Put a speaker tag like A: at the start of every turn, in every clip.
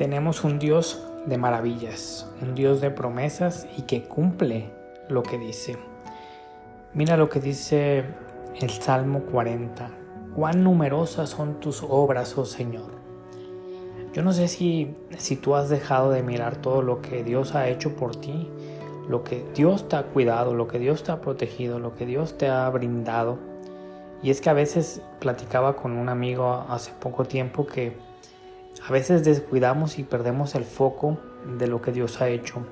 A: Tenemos un Dios de maravillas, un Dios de promesas y que cumple lo que dice. Mira lo que dice el Salmo 40. Cuán numerosas son tus obras, oh Señor. Yo no sé si, si tú has dejado de mirar todo lo que Dios ha hecho por ti, lo que Dios te ha cuidado, lo que Dios te ha protegido, lo que Dios te ha brindado. Y es que a veces platicaba con un amigo hace poco tiempo que a veces descuidamos y perdemos el foco de lo que Dios ha hecho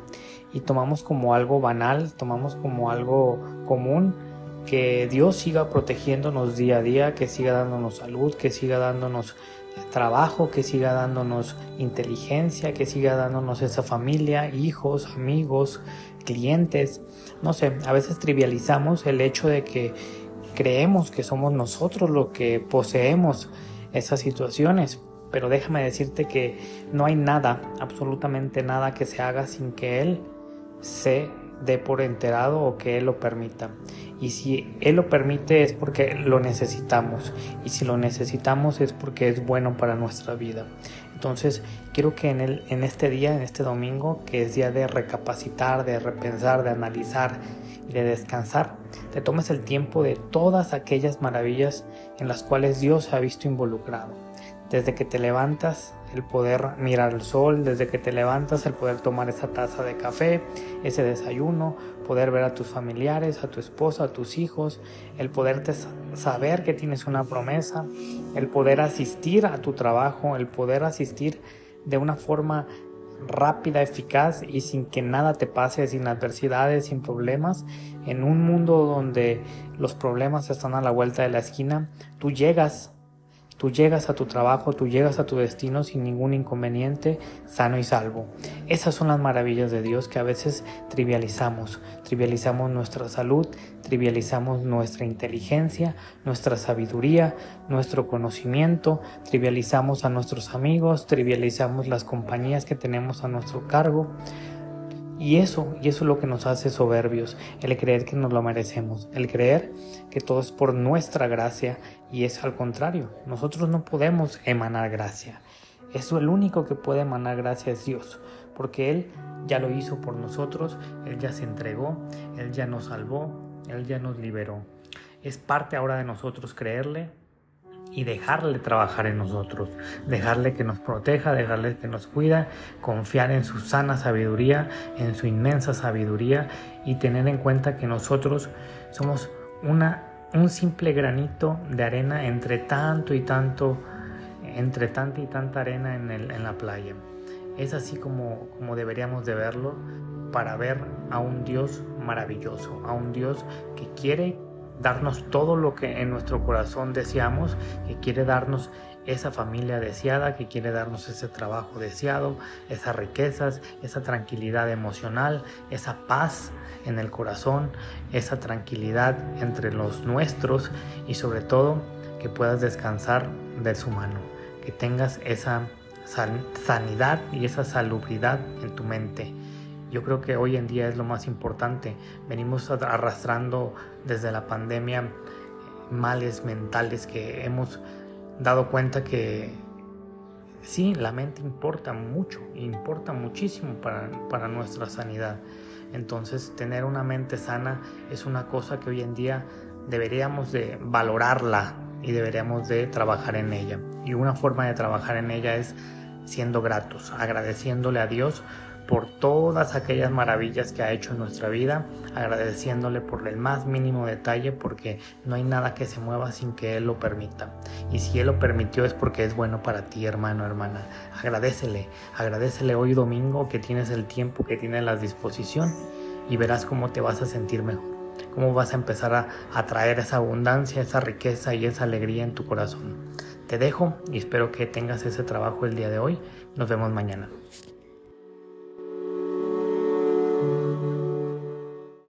A: y tomamos como algo banal, tomamos como algo común que Dios siga protegiéndonos día a día, que siga dándonos salud, que siga dándonos trabajo, que siga dándonos inteligencia, que siga dándonos esa familia, hijos, amigos, clientes. No sé, a veces trivializamos el hecho de que creemos que somos nosotros los que poseemos esas situaciones, pero déjame decirte que no hay nada, absolutamente nada que se haga sin que Él se dé por enterado o que Él lo permita. Y si Él lo permite es porque lo necesitamos. Y si lo necesitamos es porque es bueno para nuestra vida. Entonces quiero que en, el, en este día, en este domingo, que es día de recapacitar, de repensar, de analizar y de descansar, te tomes el tiempo de todas aquellas maravillas en las cuales Dios se ha visto involucrado. Desde que te levantas, el poder mirar el sol, desde que te levantas, el poder tomar esa taza de café, ese desayuno, poder ver a tus familiares, a tu esposa, a tus hijos, el poderte saber que tienes una promesa, el poder asistir a tu trabajo, el poder asistir de una forma rápida, eficaz y sin que nada te pase, sin adversidades, sin problemas, en un mundo donde los problemas están a la vuelta de la esquina, tú llegas Tú llegas a tu trabajo, tú llegas a tu destino sin ningún inconveniente, sano y salvo. Esas son las maravillas de Dios que a veces trivializamos. Trivializamos nuestra salud, trivializamos nuestra inteligencia, nuestra sabiduría, nuestro conocimiento, trivializamos a nuestros amigos, trivializamos las compañías que tenemos a nuestro cargo. Y eso, y eso es lo que nos hace soberbios, el creer que nos lo merecemos, el creer que todo es por nuestra gracia y es al contrario, nosotros no podemos emanar gracia. Eso el único que puede emanar gracia es Dios, porque Él ya lo hizo por nosotros, Él ya se entregó, Él ya nos salvó, Él ya nos liberó. Es parte ahora de nosotros creerle y dejarle trabajar en nosotros, dejarle que nos proteja, dejarle que nos cuida, confiar en su sana sabiduría, en su inmensa sabiduría y tener en cuenta que nosotros somos una, un simple granito de arena entre tanto y tanto, entre tanta y tanta arena en, el, en la playa. Es así como, como deberíamos de verlo para ver a un Dios maravilloso, a un Dios que quiere darnos todo lo que en nuestro corazón deseamos, que quiere darnos esa familia deseada, que quiere darnos ese trabajo deseado, esas riquezas, esa tranquilidad emocional, esa paz en el corazón, esa tranquilidad entre los nuestros y sobre todo que puedas descansar de su mano, que tengas esa sanidad y esa salubridad en tu mente yo creo que hoy en día es lo más importante. Venimos arrastrando desde la pandemia males mentales que hemos dado cuenta que sí, la mente importa mucho, importa muchísimo para, para nuestra sanidad. Entonces, tener una mente sana es una cosa que hoy en día deberíamos de valorarla y deberíamos de trabajar en ella. Y una forma de trabajar en ella es siendo gratos, agradeciéndole a Dios por todas aquellas maravillas que ha hecho en nuestra vida, agradeciéndole por el más mínimo detalle porque no hay nada que se mueva sin que Él lo permita. Y si Él lo permitió es porque es bueno para ti, hermano, hermana. Agradecele, agradecele hoy domingo que tienes el tiempo, que tienes la disposición y verás cómo te vas a sentir mejor cómo vas a empezar a atraer esa abundancia, esa riqueza y esa alegría en tu corazón. Te dejo y espero que tengas ese trabajo el día de hoy. Nos vemos mañana.